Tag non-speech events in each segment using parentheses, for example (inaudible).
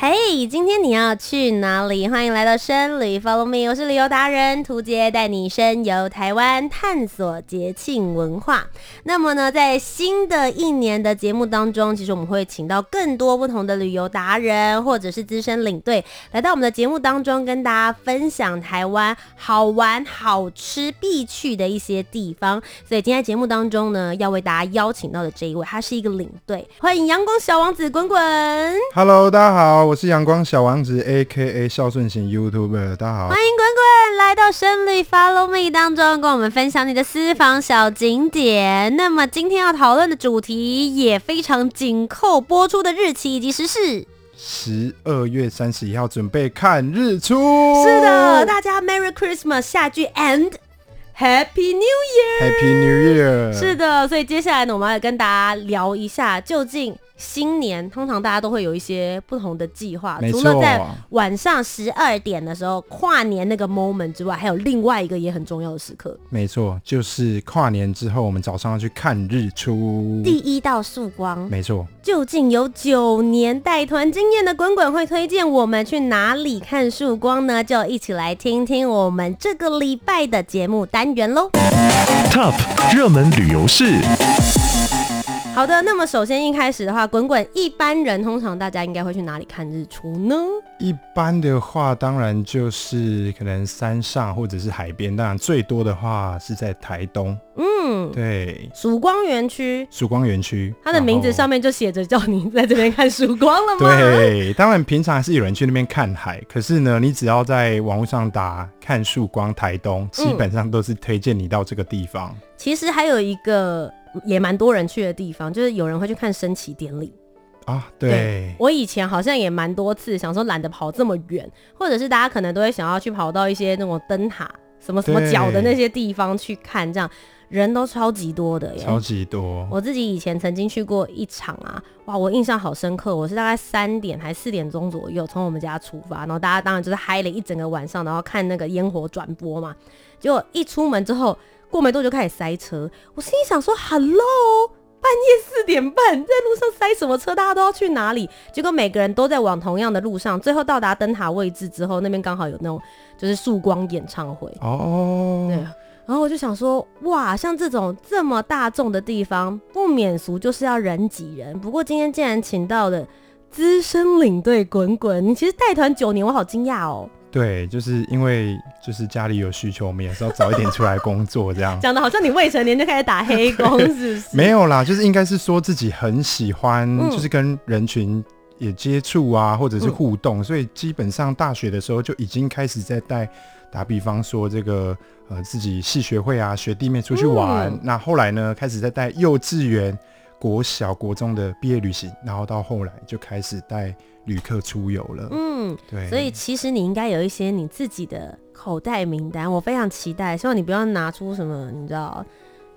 嘿今天你要去哪里？欢迎来到深旅，Follow me，我是旅游达人屠洁，带你深游台湾，探索节庆文化。那么呢，在新的一年的节目当中，其实我们会请到更多不同的旅游达人或者是资深领队来到我们的节目当中，跟大家分享台湾好玩、好吃、必去的一些地方。所以今天节目当中呢，要为大家邀请到的这一位，他是一个领队，欢迎阳光小王子滚滚。Hello，大家好。我是阳光小王子，A.K.A. 孝顺型 YouTuber，大家好，欢迎滚滚来到深旅 Follow Me 当中，跟我们分享你的私房小景点。那么今天要讨论的主题也非常紧扣播出的日期以及时事，十二月三十一号准备看日出。是的，大家 Merry Christmas，下句 and Happy New Year，Happy New Year。是的，所以接下来呢，我们要跟大家聊一下究竟。新年通常大家都会有一些不同的计划，除了在晚上十二点的时候跨年那个 moment 之外，还有另外一个也很重要的时刻。没错，就是跨年之后，我们早上要去看日出，第一道曙光。没错，究竟有九年带团经验的滚滚会推荐我们去哪里看曙光呢？就一起来听听我们这个礼拜的节目单元喽。Top 热门旅游市。好的，那么首先一开始的话，滚滚一般人通常大家应该会去哪里看日出呢？一般的话，当然就是可能山上或者是海边，当然最多的话是在台东。嗯，对，曙光园区，曙光园区，它的名字上面就写着叫你在这边看曙光了吗？(laughs) 对，当然平常还是有人去那边看海，可是呢，你只要在网络上打看曙光台东，基本上都是推荐你到这个地方。嗯，其实还有一个。也蛮多人去的地方，就是有人会去看升旗典礼啊。对，对，我以前好像也蛮多次，想说懒得跑这么远，或者是大家可能都会想要去跑到一些那种灯塔、什么什么角的那些地方去看，这样人都超级多的耶，超级多。我自己以前曾经去过一场啊，哇，我印象好深刻。我是大概三点还四点钟左右从我们家出发，然后大家当然就是嗨了一整个晚上，然后看那个烟火转播嘛。结果一出门之后。过没多久就开始塞车，我心里想说：“Hello，半夜四点半在路上塞什么车？大家都要去哪里？”结果每个人都在往同样的路上，最后到达灯塔位置之后，那边刚好有那种就是曙光演唱会哦。对，然后我就想说：“哇，像这种这么大众的地方，不免俗就是要人挤人。”不过今天竟然请到了资深领队滚滚，你其实带团九年，我好惊讶哦。对，就是因为就是家里有需求，我们也是要早一点出来工作，这样。(laughs) 讲的好像你未成年就开始打黑工，(laughs) 是不是？没有啦，就是应该是说自己很喜欢，就是跟人群也接触啊，或者是互动，嗯、所以基本上大学的时候就已经开始在带。打比方说这个呃自己系学会啊，学弟妹出去玩。嗯、那后来呢，开始在带幼稚园。国小、国中的毕业旅行，然后到后来就开始带旅客出游了。嗯，对。所以其实你应该有一些你自己的口袋名单，我非常期待。希望你不要拿出什么，你知道。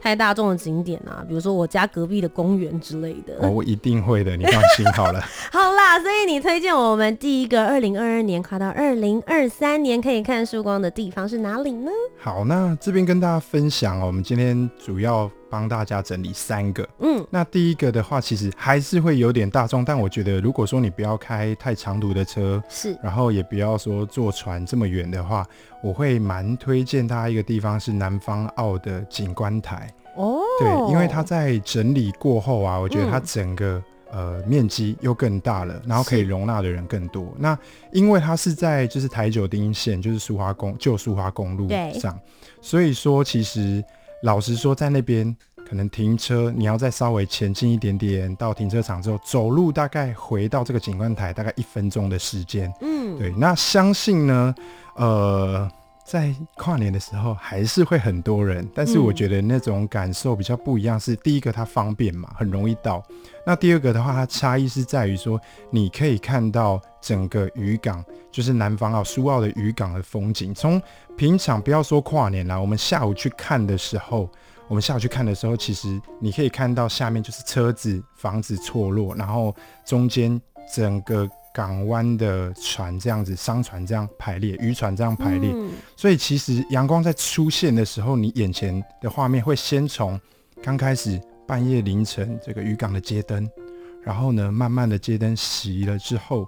太大众的景点啊，比如说我家隔壁的公园之类的。哦，我一定会的，你放心好了。(laughs) 好啦，所以你推荐我们第一个二零二二年跨到二零二三年可以看曙光的地方是哪里呢？好，那这边跟大家分享哦，我们今天主要帮大家整理三个。嗯，那第一个的话，其实还是会有点大众，但我觉得如果说你不要开太长途的车，是，然后也不要说坐船这么远的话。我会蛮推荐大家一个地方是南方澳的景观台哦，对，因为它在整理过后啊，我觉得它整个、嗯、呃面积又更大了，然后可以容纳的人更多。那因为它是在就是台九丁线，就是苏花公旧苏花公路上，所以说其实老实说，在那边可能停车你要再稍微前进一点点到停车场之后，走路大概回到这个景观台大概一分钟的时间。嗯，对，那相信呢。呃，在跨年的时候还是会很多人，但是我觉得那种感受比较不一样。是第一个，它方便嘛，很容易到。那第二个的话，它差异是在于说，你可以看到整个渔港，就是南方澳苏澳的渔港的风景。从平常不要说跨年啦，我们下午去看的时候，我们下午去看的时候，其实你可以看到下面就是车子、房子错落，然后中间整个。港湾的船这样子，商船这样排列，渔船这样排列，嗯、所以其实阳光在出现的时候，你眼前的画面会先从刚开始半夜凌晨这个渔港的街灯，然后呢，慢慢的街灯熄了之后，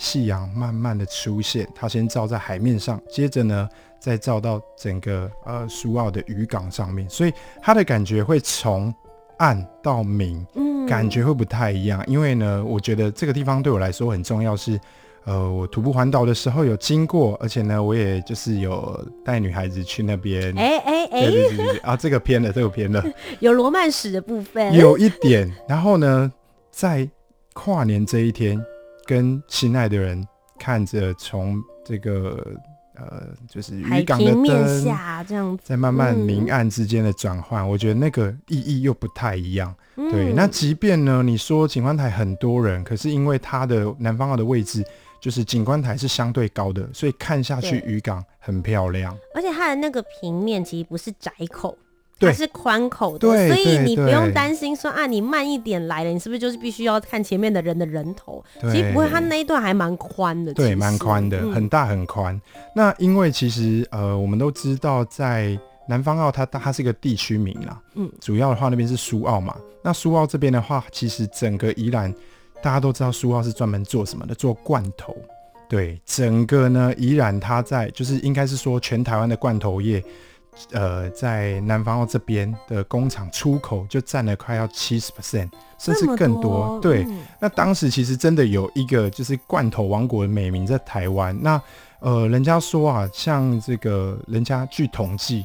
夕阳慢慢的出现，它先照在海面上，接着呢，再照到整个呃苏澳的渔港上面，所以它的感觉会从暗到明。嗯感觉会不太一样，因为呢，我觉得这个地方对我来说很重要是，是呃，我徒步环岛的时候有经过，而且呢，我也就是有带女孩子去那边。哎哎哎，对对对对啊，这个偏了，这个偏了，(laughs) 有罗曼史的部分，有一点。然后呢，在跨年这一天，跟心爱的人看着从这个。呃，就是渔港的灯下这样子，在慢慢明暗之间的转换，嗯，我觉得那个意义又不太一样。嗯、对，那即便呢，你说景观台很多人，可是因为它的南方澳的位置，就是景观台是相对高的，所以看下去渔港很漂亮。而且它的那个平面其实不是窄口。它是宽口的，所以你不用担心说啊，你慢一点来了，你是不是就是必须要看前面的人的人头？其实不会，它那一段还蛮宽的，对，蛮宽的，很大很宽。那因为其实呃，我们都知道在南方澳它，它它是一个地区名啦，嗯，主要的话那边是苏澳嘛。那苏澳这边的话，其实整个宜兰大家都知道，苏澳是专门做什么的？做罐头。对，整个呢宜兰它在就是应该是说全台湾的罐头业。呃，在南方澳这边的工厂出口就占了快要七十 percent，甚至更多。多对、嗯，那当时其实真的有一个就是罐头王国的美名在台湾。那呃，人家说啊，像这个人家据统计，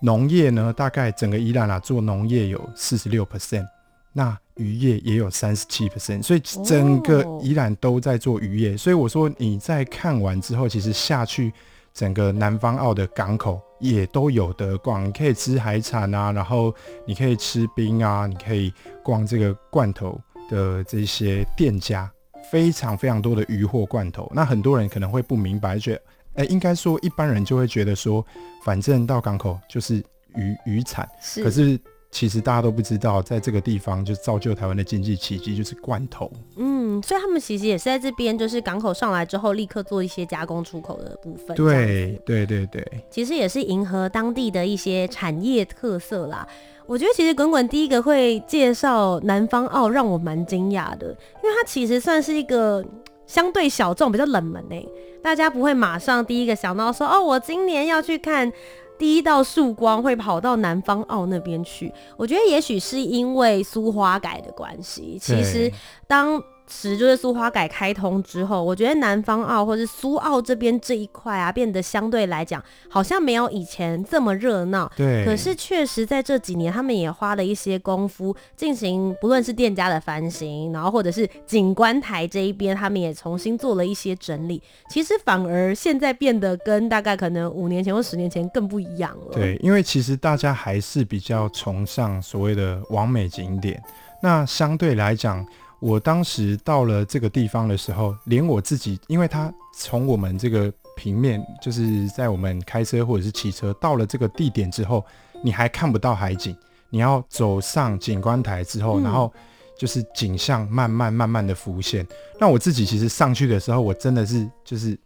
农业呢大概整个宜兰啊做农业有四十六 percent，那渔业也有三十七 percent，所以整个宜兰都在做渔业、哦。所以我说你在看完之后，其实下去。整个南方澳的港口也都有的逛，你可以吃海产啊，然后你可以吃冰啊，你可以逛这个罐头的这些店家，非常非常多的鱼货罐头。那很多人可能会不明白，觉得，哎，应该说一般人就会觉得说，反正到港口就是鱼鱼产，可是。其实大家都不知道，在这个地方就造就台湾的经济奇迹，就是罐头。嗯，所以他们其实也是在这边，就是港口上来之后，立刻做一些加工出口的部分。对，对，对，对。其实也是迎合当地的一些产业特色啦。我觉得其实滚滚第一个会介绍南方澳，让我蛮惊讶的，因为它其实算是一个相对小众、比较冷门诶，大家不会马上第一个想到说，哦，我今年要去看。第一道曙光会跑到南方澳那边去，我觉得也许是因为苏花改的关系。其实当时就是苏花改开通之后，我觉得南方澳或是苏澳这边这一块啊，变得相对来讲好像没有以前这么热闹。对。可是确实在这几年，他们也花了一些功夫进行，不论是店家的翻新，然后或者是景观台这一边，他们也重新做了一些整理。其实反而现在变得跟大概可能五年前或十年前更不一样了。对，因为其实大家还是比较崇尚所谓的完美景点，那相对来讲。我当时到了这个地方的时候，连我自己，因为它从我们这个平面，就是在我们开车或者是骑车到了这个地点之后，你还看不到海景，你要走上景观台之后，然后就是景象慢慢慢慢的浮现。那我自己其实上去的时候，我真的是就是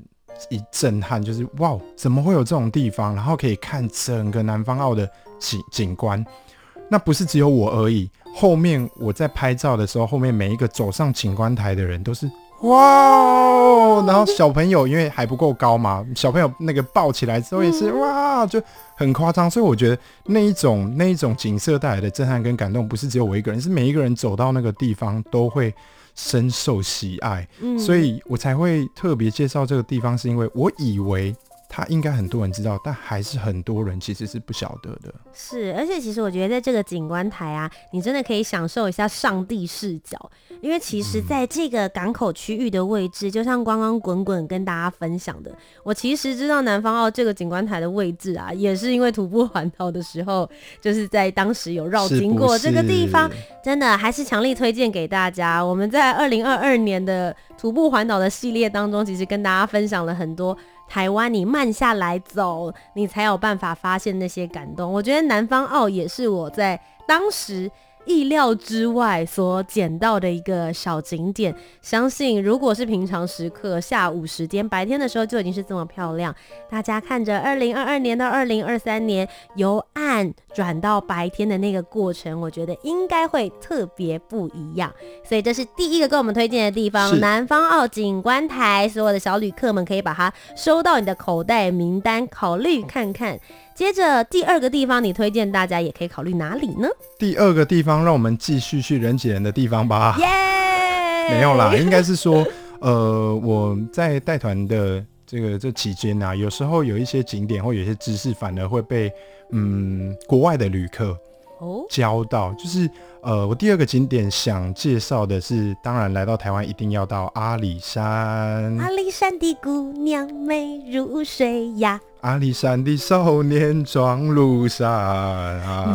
一震撼，就是哇，怎么会有这种地方？然后可以看整个南方澳的景景观。那不是只有我而已，后面我在拍照的时候，后面每一个走上景观台的人都是哇，然后小朋友因为还不够高嘛，小朋友那个抱起来之后也是哇，就很夸张。所以我觉得那一种那一种景色带来的震撼跟感动，不是只有我一个人，是每一个人走到那个地方都会深受喜爱。所以我才会特别介绍这个地方，是因为我以为他应该很多人知道，但还是很多人其实是不晓得的。是，而且其实我觉得在这个景观台啊，你真的可以享受一下上帝视角，因为其实在这个港口区域的位置，嗯、就像刚刚滚滚跟大家分享的，我其实知道南方澳这个景观台的位置啊，也是因为徒步环岛的时候，就是在当时有绕经过这个地方，真的还是强力推荐给大家。我们在二零二二年的徒步环岛的系列当中，其实跟大家分享了很多。台湾，你慢下来走，你才有办法发现那些感动。我觉得南方澳也是我在当时。意料之外所捡到的一个小景点，相信如果是平常时刻下午时间，白天的时候就已经是这么漂亮。大家看着二零二二年到二零二三年由暗转到白天的那个过程，我觉得应该会特别不一样。所以这是第一个跟我们推荐的地方——南方澳景观台。所有的小旅客们可以把它收到你的口袋名单，考虑看看。接着第二个地方，你推荐大家也可以考虑哪里呢？第二个地方，让我们继续去人挤人的地方吧。耶、yeah!，没有啦，应该是说，(laughs) 呃，我在带团的这个这期间啊，有时候有一些景点或有一些知识，反而会被嗯国外的旅客哦教到。就是呃，我第二个景点想介绍的是，当然来到台湾一定要到阿里山。阿里山的姑娘美如水呀。阿里山的少年壮如山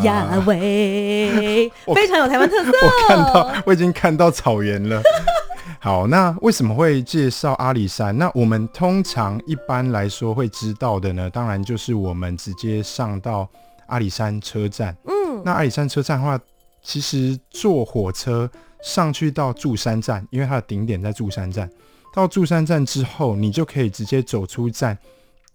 呀喂，非常有台湾特色。我看到，我已经看到草原了。(laughs) 好，那为什么会介绍阿里山？那我们通常一般来说会知道的呢？当然就是我们直接上到阿里山车站。嗯，那阿里山车站的话，其实坐火车上去到祝山站，因为它的顶点在祝山站。到祝山站之后，你就可以直接走出站。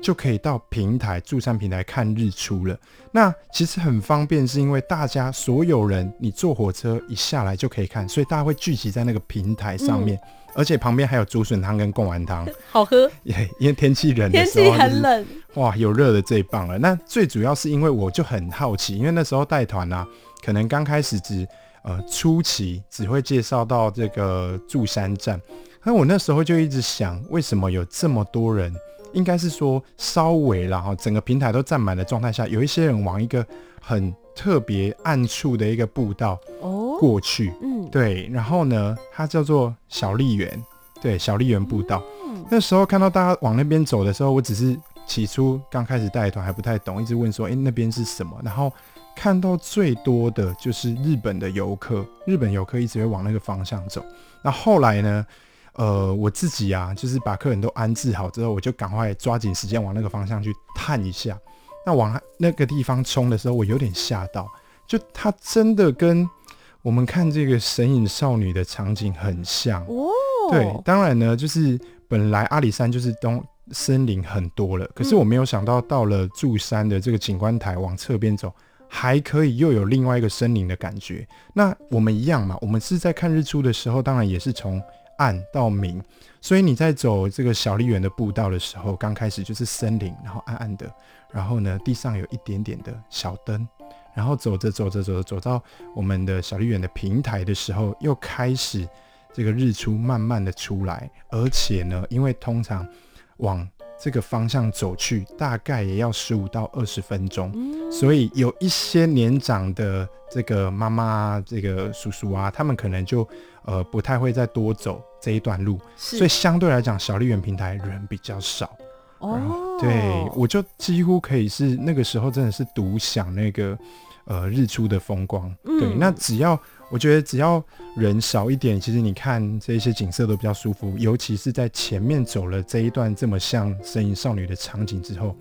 就可以到平台祝山平台看日出了。那其实很方便，是因为大家所有人，你坐火车一下来就可以看，所以大家会聚集在那个平台上面，而且旁边还有竹笋汤跟贡丸汤，(laughs) 好喝。(laughs) 因为天气冷的时候，天气很冷，哇，有热的最棒了。那最主要是因为我就很好奇，因为那时候带团啊，可能刚开始只呃初期只会介绍到这个住山站，那我那时候就一直想，为什么有这么多人？应该是说稍微然后整个平台都站满的状态下，有一些人往一个很特别暗处的一个步道哦过去，嗯，对，然后呢，它叫做小丽园，对，小丽园步道。那时候看到大家往那边走的时候，我只是起初刚开始带团还不太懂，一直问说，哎，那边是什么？然后看到最多的就是日本的游客，日本游客一直会往那个方向走。那后来呢？呃，我自己啊，就是把客人都安置好之后，我就赶快抓紧时间往那个方向去探一下。那往那个地方冲的时候，我有点吓到，就它真的跟我们看这个《神隐少女》的场景很像哦。对，当然呢，就是本来阿里山就是东森林很多了，可是我没有想到到了柱山的这个景观台往侧边走，还可以又有另外一个森林的感觉。那我们一样嘛，我们是在看日出的时候，当然也是从。暗到明，所以你在走这个小丽园的步道的时候，刚开始就是森林，然后暗暗的，然后呢，地上有一点点的小灯，然后走着走着走着走到我们的小绿园的平台的时候，又开始这个日出慢慢的出来，而且呢，因为通常往这个方向走去，大概也要十五到二十分钟，所以有一些年长的这个妈妈、这个叔叔啊，他们可能就呃不太会再多走这一段路，所以相对来讲，小绿园平台人比较少。哦，对，我就几乎可以是那个时候真的是独享那个呃日出的风光。对，那只要。我觉得只要人少一点，其实你看这些景色都比较舒服。尤其是在前面走了这一段这么像《声音少女》的场景之后，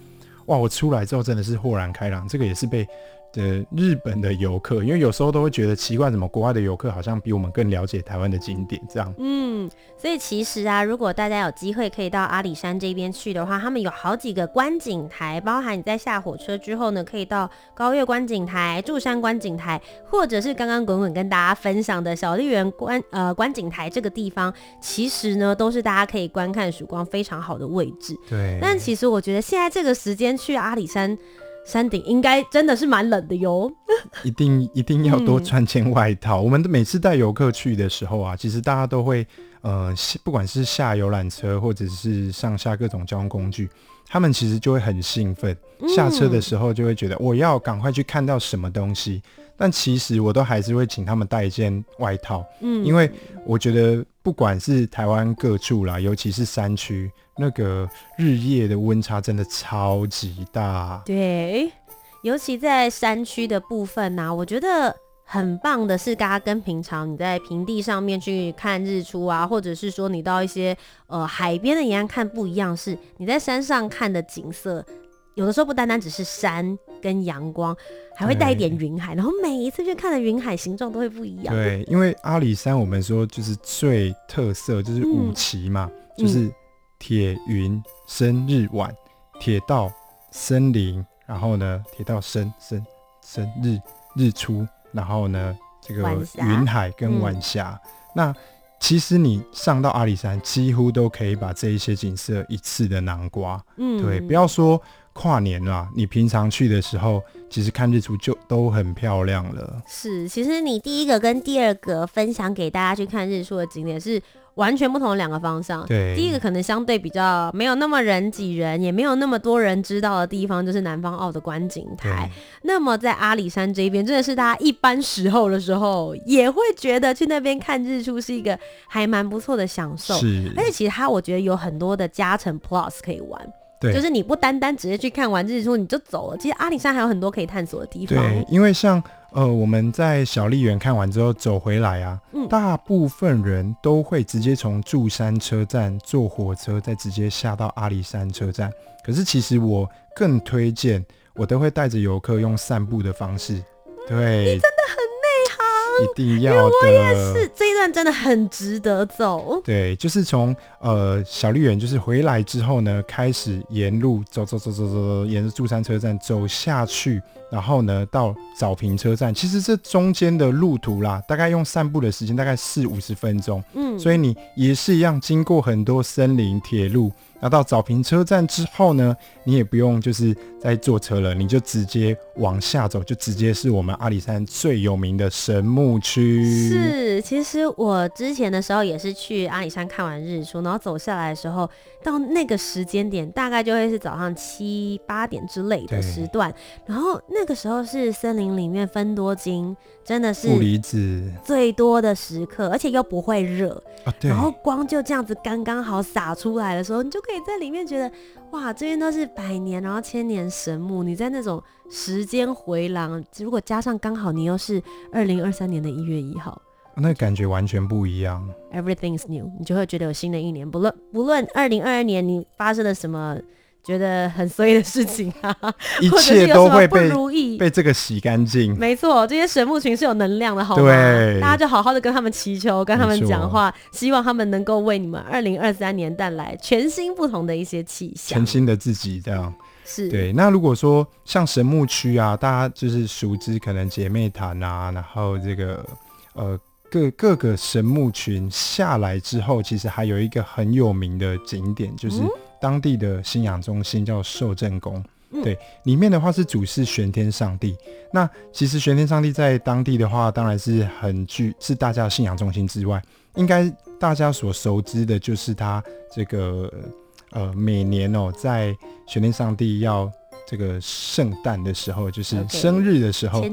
哇！我出来之后真的是豁然开朗。这个也是被。的日本的游客，因为有时候都会觉得奇怪，怎么国外的游客好像比我们更了解台湾的景点这样。嗯，所以其实啊，如果大家有机会可以到阿里山这边去的话，他们有好几个观景台，包含你在下火车之后呢，可以到高月观景台、柱山观景台，或者是刚刚滚滚跟大家分享的小笠原观呃观景台这个地方，其实呢都是大家可以观看曙光非常好的位置。对。但其实我觉得现在这个时间去阿里山。山顶应该真的是蛮冷的哟，(laughs) 一定一定要多穿件外套。嗯、我们每次带游客去的时候啊，其实大家都会呃，不管是下游览车或者是上下各种交通工具，他们其实就会很兴奋，下车的时候就会觉得我要赶快去看到什么东西。但其实我都还是会请他们带一件外套，嗯，因为我觉得不管是台湾各处啦，尤其是山区，那个日夜的温差真的超级大。对，尤其在山区的部分呢、啊，我觉得很棒的是，大家跟平常你在平地上面去看日出啊，或者是说你到一些呃海边的沿岸看不一样，是你在山上看的景色。有的时候不单单只是山跟阳光，还会带一点云海，然后每一次去看的云海形状都会不一样。对，因为阿里山我们说就是最特色就是五旗嘛，嗯、就是铁云生日晚，铁道森林，然后呢铁道生生生日日出，然后呢这个云海跟晚霞。嗯、那其实你上到阿里山，几乎都可以把这一些景色一次的囊括。嗯，对，不要说。跨年啦，你平常去的时候，其实看日出就都很漂亮了。是，其实你第一个跟第二个分享给大家去看日出的景点是完全不同的两个方向。对，第一个可能相对比较没有那么人挤人，也没有那么多人知道的地方，就是南方澳的观景台。那么在阿里山这边，真的是大家一般时候的时候，也会觉得去那边看日出是一个还蛮不错的享受。是，而且其实它我觉得有很多的加成 Plus 可以玩。对，就是你不单单直接去看完日出你就走了，其实阿里山还有很多可以探索的地方。对，因为像呃我们在小丽园看完之后走回来啊，嗯，大部分人都会直接从柱山车站坐火车，再直接下到阿里山车站。可是其实我更推荐，我都会带着游客用散步的方式。对，你真的很。一定要的，我也是，这一段真的很值得走。对，就是从呃小绿园，就是回来之后呢，开始沿路走走走走走，沿着珠山车站走下去，然后呢到早平车站。其实这中间的路途啦，大概用散步的时间大概四五十分钟。嗯，所以你也是一样，经过很多森林、铁路。那到早平车站之后呢，你也不用就是再坐车了，你就直接往下走，就直接是我们阿里山最有名的神木区。是，其实我之前的时候也是去阿里山看完日出，然后走下来的时候，到那个时间点大概就会是早上七八点之类的时段，然后那个时候是森林里面分多精。真的是负离子最多的时刻，而且又不会热，啊、然后光就这样子刚刚好洒出来的时候，你就可以在里面觉得，哇，这边都是百年，然后千年神木，你在那种时间回廊，如果加上刚好你又是二零二三年的一月一号，那感觉完全不一样。Everything's new，你就会觉得有新的一年，不论不论二零二二年你发生了什么。觉得很衰的事情啊，(laughs) 一切都会被如意被这个洗干净。没错，这些神木群是有能量的，好吗？对，大家就好好的跟他们祈求，跟他们讲话，希望他们能够为你们二零二三年带来全新不同的一些气象，全新的自己。这样是对。那如果说像神木区啊，大家就是熟知可能姐妹潭啊，然后这个呃各各个神木群下来之后，其实还有一个很有名的景点，就是。嗯当地的信仰中心叫受正宫，对，里面的话是主祀玄天上帝。那其实玄天上帝在当地的话，当然是很具是大家的信仰中心之外，应该大家所熟知的就是他这个呃每年哦，在玄天上帝要这个圣诞的时候，就是生日的时候，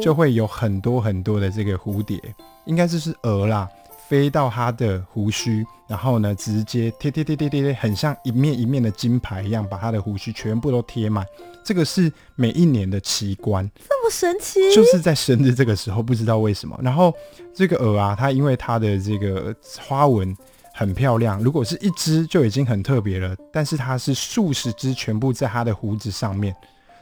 就会有很多很多的这个蝴蝶，应该就是鹅啦。飞到他的胡须，然后呢，直接贴贴贴贴贴贴，很像一面一面的金牌一样，把他的胡须全部都贴满。这个是每一年的奇观，这么神奇，就是在生日这个时候，不知道为什么。然后这个鹅啊，它因为它的这个花纹很漂亮，如果是一只就已经很特别了，但是它是数十只全部在它的胡子上面。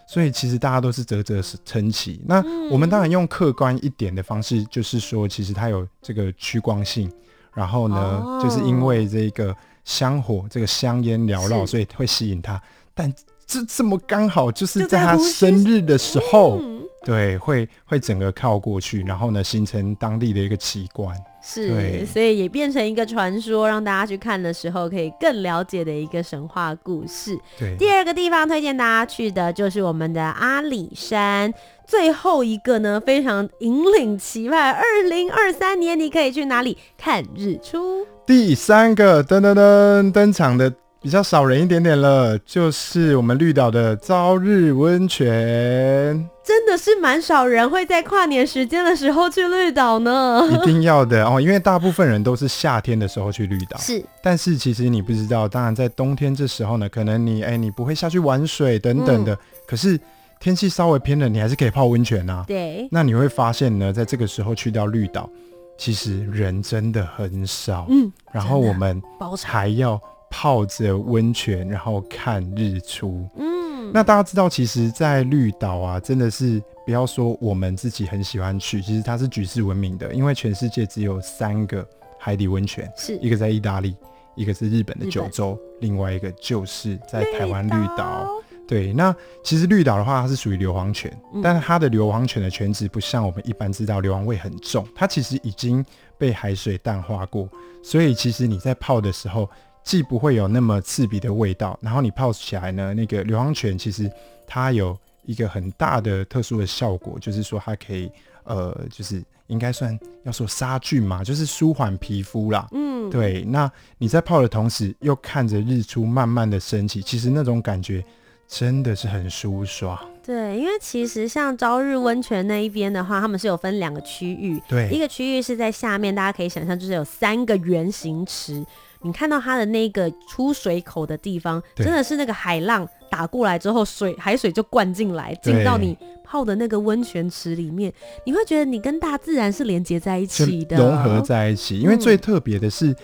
所以其实大家都是啧啧称奇。那我们当然用客观一点的方式，就是说，其实它有这个趋光性，然后呢，哦、就是因为这个香火、这个香烟缭绕，所以会吸引它。但这这么刚好就是在他生日的时候，对，会会整个靠过去，然后呢，形成当地的一个奇观。是，对所以也变成一个传说，让大家去看的时候可以更了解的一个神话故事。对，第二个地方推荐大家去的就是我们的阿里山。最后一个呢，非常引领期盼，二零二三年你可以去哪里看日出？第三个噔噔噔登场的比较少人一点点了，就是我们绿岛的朝日温泉。真的是蛮少人会在跨年时间的时候去绿岛呢。一定要的哦，因为大部分人都是夏天的时候去绿岛。是，但是其实你不知道，当然在冬天这时候呢，可能你哎你不会下去玩水等等的，嗯、可是天气稍微偏冷，你还是可以泡温泉啊。对。那你会发现呢，在这个时候去到绿岛，其实人真的很少。嗯。然后我们还要泡着温泉，然后看日出。嗯。那大家知道，其实，在绿岛啊，真的是不要说我们自己很喜欢去，其实它是举世闻名的，因为全世界只有三个海底温泉，是一个在意大利，一个是日本的九州，另外一个就是在台湾绿岛。对，那其实绿岛的话，它是属于硫磺泉，但是它的硫磺泉的泉质不像我们一般知道硫磺味很重，它其实已经被海水淡化过，所以其实你在泡的时候。既不会有那么刺鼻的味道，然后你泡起来呢，那个硫磺泉其实它有一个很大的特殊的效果，就是说它可以呃，就是应该算要说杀菌嘛，就是舒缓皮肤啦。嗯，对。那你在泡的同时，又看着日出慢慢的升起，其实那种感觉真的是很舒爽。对，因为其实像朝日温泉那一边的话，他们是有分两个区域，对，一个区域是在下面，大家可以想象就是有三个圆形池。你看到它的那个出水口的地方，真的是那个海浪打过来之后，水海水就灌进来，进到你泡的那个温泉池里面，你会觉得你跟大自然是连接在一起的，融合在一起。因为最特别的是，嗯、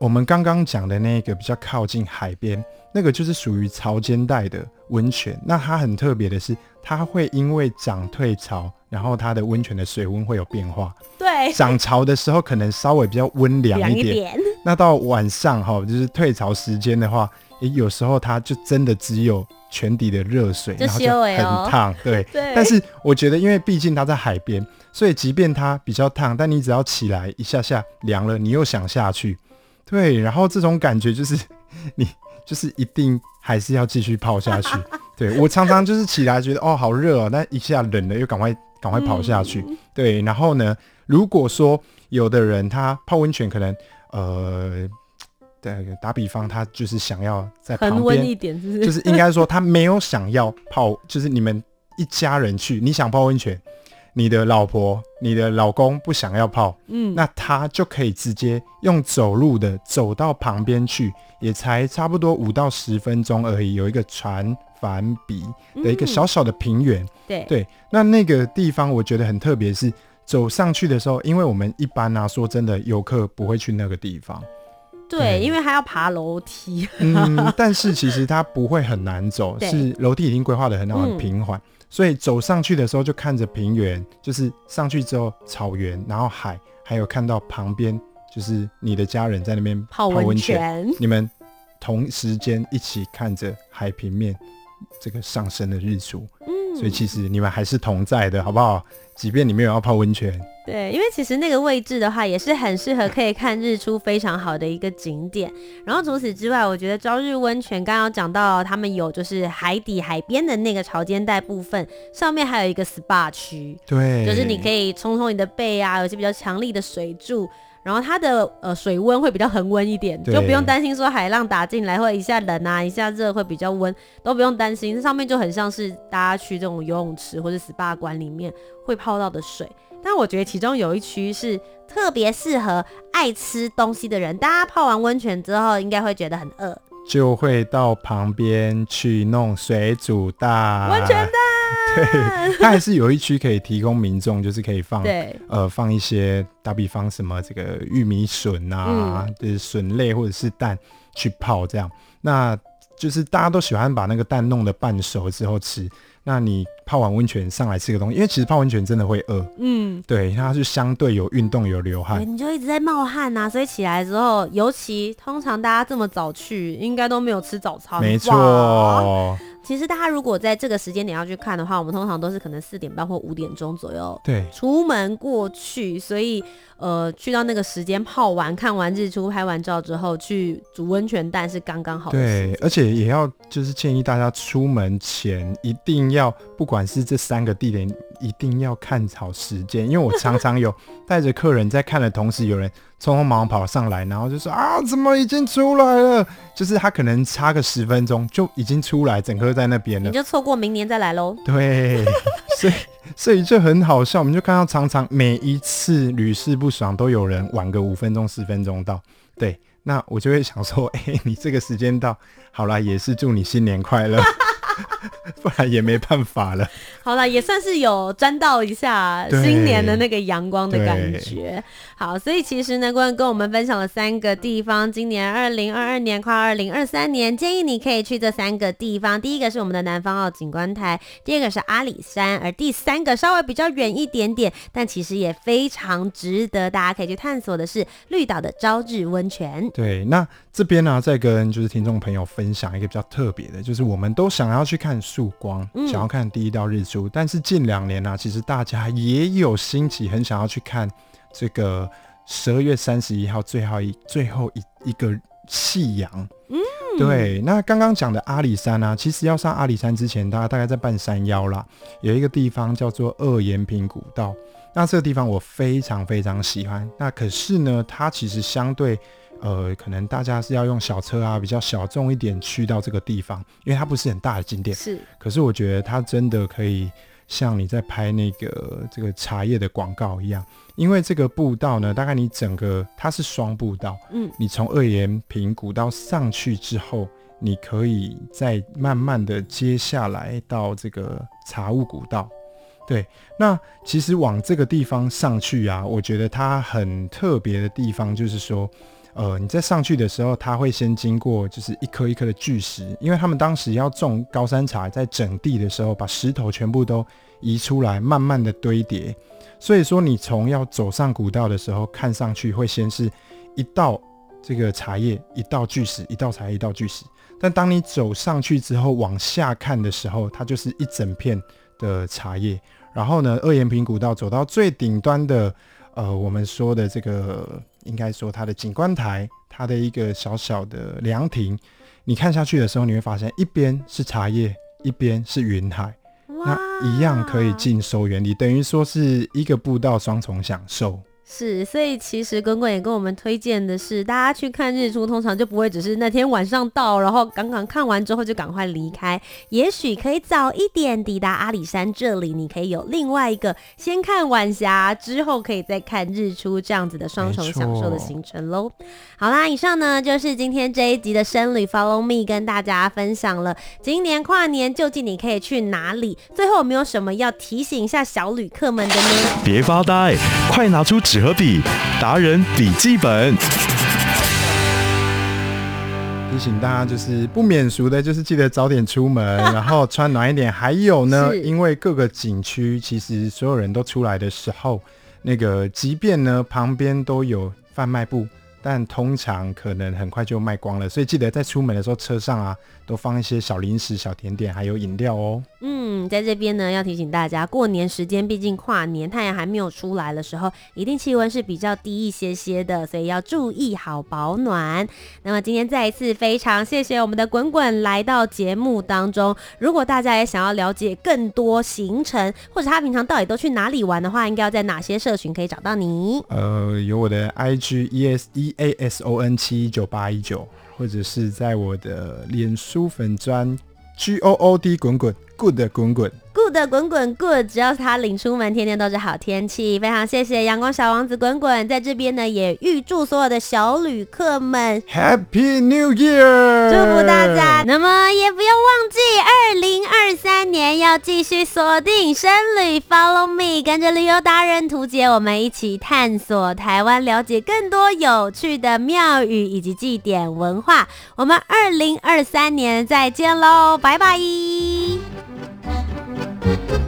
我们刚刚讲的那个比较靠近海边，那个就是属于潮间带的温泉。那它很特别的是，它会因为涨退潮，然后它的温泉的水温会有变化。对，涨潮的时候可能稍微比较温凉一点。那到晚上哈，就是退潮时间的话，也有时候它就真的只有泉底的热水，然后就很烫，对。(laughs) 对。但是我觉得，因为毕竟它在海边，所以即便它比较烫，但你只要起来一下下凉了，你又想下去，对。然后这种感觉就是 (laughs) 你就是一定还是要继续泡下去。对，我常常就是起来觉得哦好热哦，但一下冷了又赶快赶快跑下去。嗯。对。然后呢，如果说有的人他泡温泉可能。呃，对，打比方，他就是想要在旁边一点，是是？就是应该说他没有想要泡，就是你们一家人去，你想泡温泉，你的老婆、你的老公不想要泡，嗯，那他就可以直接用走路的走到旁边去，也才差不多五到十分钟而已，有一个船帆比的一个小小的平原，嗯、对。对，那那个地方我觉得很特别，是。走上去的时候，因为我们一般啊，说真的，游客不会去那个地方。对，因为他要爬楼梯。嗯，但是其实它不会很难走，是楼梯已经规划的很好，很平缓，嗯，所以走上去的时候就看着平原，就是上去之后草原，然后海，还有看到旁边就是你的家人在那边泡温泉，你们同时间一起看着海平面这个上升的日出。嗯，所以其实你们还是同在的，好不好？即便你没有要泡温泉，对，因为其实那个位置的话，也是很适合可以看日出非常好的一个景点。然后除此之外，我觉得朝日温泉刚刚讲到，他们有就是海底海边的那个潮间带部分，上面还有一个 SPA 区，对，就是你可以冲冲你的背啊，有些比较强力的水柱。然后它的呃水温会比较恒温一点，就不用担心说海浪打进来会一下冷啊，一下热会比较温，都不用担心。这上面就很像是大家去这种游泳池或者 SPA 馆里面会泡到的水。但我觉得其中有一区是特别适合爱吃东西的人，大家泡完温泉之后应该会觉得很饿，就会到旁边去弄水煮蛋、温泉蛋。对，它还是有一区可以提供民众，就是可以放，呃，放一些打比方什么这个玉米笋啊，嗯、就是笋类或者是蛋去泡这样，那就是大家都喜欢把那个蛋弄得半熟之后吃。那你泡完温泉上来吃个东西，因为其实泡温泉真的会饿，嗯，对，它是相对有运动有流汗，你就一直在冒汗呐、啊，所以起来之后，尤其通常大家这么早去，应该都没有吃早餐，没错。其实大家如果在这个时间点要去看的话，我们通常都是可能四点半或五点钟左右，对，出门过去，所以呃，去到那个时间泡完、看完日出、拍完照之后，去煮温泉蛋是刚刚好的。对，而且也要就是建议大家出门前一定要，不管是这三个地点，一定要看好时间，因为我常常有 (laughs) 带着客人在看的同时，有人匆匆忙忙跑上来，然后就说啊，怎么已经出来了？就是他可能差个十分钟就已经出来，整颗在那边了，你就错过明年再来喽。对，(laughs) 所以所以就很好笑，我们就看到常常每一次屡试不爽，都有人晚个五分钟、十分钟到。对，那我就会想说，(laughs) 哎、欸，你这个时间到，好啦，也是祝你新年快乐。(laughs) (laughs) 不然也没办法了。好了，也算是有沾到一下新年的那个阳光的感觉。好，所以其实呢，关跟我们分享了三个地方，今年二零二二年跨二零二三年，建议你可以去这三个地方。第一个是我们的南方澳景观台，第二个是阿里山，而第三个稍微比较远一点点，但其实也非常值得大家可以去探索的是绿岛的朝日温泉。对，那这边呢、啊，再跟就是听众朋友分享一个比较特别的，就是我们都想要去看曙光，嗯、想要看第一道日出，但是近两年呢、啊，其实大家也有兴起，很想要去看。这个十二月三十一号最后一最后一一个夕阳，嗯，对。那刚刚讲的阿里山呢、啊，其实要上阿里山之前，大家大概在半山腰啦，有一个地方叫做二延平古道。那这个地方我非常非常喜欢。那可是呢，它其实相对呃，可能大家是要用小车啊，比较小众一点去到这个地方，因为它不是很大的景点。是。可是我觉得它真的可以。像你在拍那个这个茶叶的广告一样，因为这个步道呢，大概你整个它是双步道，嗯，你从二延平古道上去之后，你可以再慢慢的接下来到这个茶雾古道，对，那其实往这个地方上去啊，我觉得它很特别的地方就是说。呃，你在上去的时候，它会先经过就是一颗一颗的巨石，因为他们当时要种高山茶，在整地的时候，把石头全部都移出来，慢慢的堆叠。所以说，你从要走上古道的时候，看上去会先是一道这个茶叶，一道巨石，一道茶叶，一道巨石。但当你走上去之后，往下看的时候，它就是一整片的茶叶。然后呢，二延平古道走到最顶端的，呃，我们说的这个。应该说，它的景观台，它的一个小小的凉亭，你看下去的时候，你会发现一边是茶叶，一边是云海，那一样可以尽收眼底，等于说是一个步道双重享受。是，所以其实滚滚也跟我们推荐的是，大家去看日出，通常就不会只是那天晚上到，然后刚刚看完之后就赶快离开，也许可以早一点抵达阿里山这里，你可以有另外一个先看晚霞，之后可以再看日出这样子的双重享受的行程喽。好啦，以上呢就是今天这一集的生旅 Follow Me，跟大家分享了今年跨年究竟你可以去哪里。最后有没有什么要提醒一下小旅客们的呢？别发呆，快拿出纸和笔，达人笔记本。提醒大家就是不免俗的，就是记得早点出门，然后穿暖一点。还有呢，(laughs) 因为各个景区其实所有人都出来的时候，那个即便呢旁边都有贩卖部。但通常可能很快就卖光了，所以记得在出门的时候车上啊，都放一些小零食、小甜点，还有饮料哦。嗯，在这边呢，要提醒大家，过年时间毕竟跨年，太阳还没有出来的时候，一定气温是比较低一些些的，所以要注意好保暖。那么今天再一次非常谢谢我们的滚滚来到节目当中。如果大家也想要了解更多行程，或者他平常到底都去哪里玩的话，应该要在哪些社群可以找到你？呃，有我的 IG ESE。A S O N 七一九八一九，或者是在我的脸书粉砖 G O O D 滚滚 Good 滚滚。Good 滚滚 Good，只要是他领出门，天天都是好天气。非常谢谢阳光小王子滚滚，在这边呢也预祝所有的小旅客们 Happy New Year，祝福大家。那么也不要忘记，二零二三年要继续锁定深旅 Follow Me，跟着旅游达人图姐，我们一起探索台湾，了解更多有趣的庙宇以及祭典文化。我们二零二三年再见喽，拜拜。Thank you.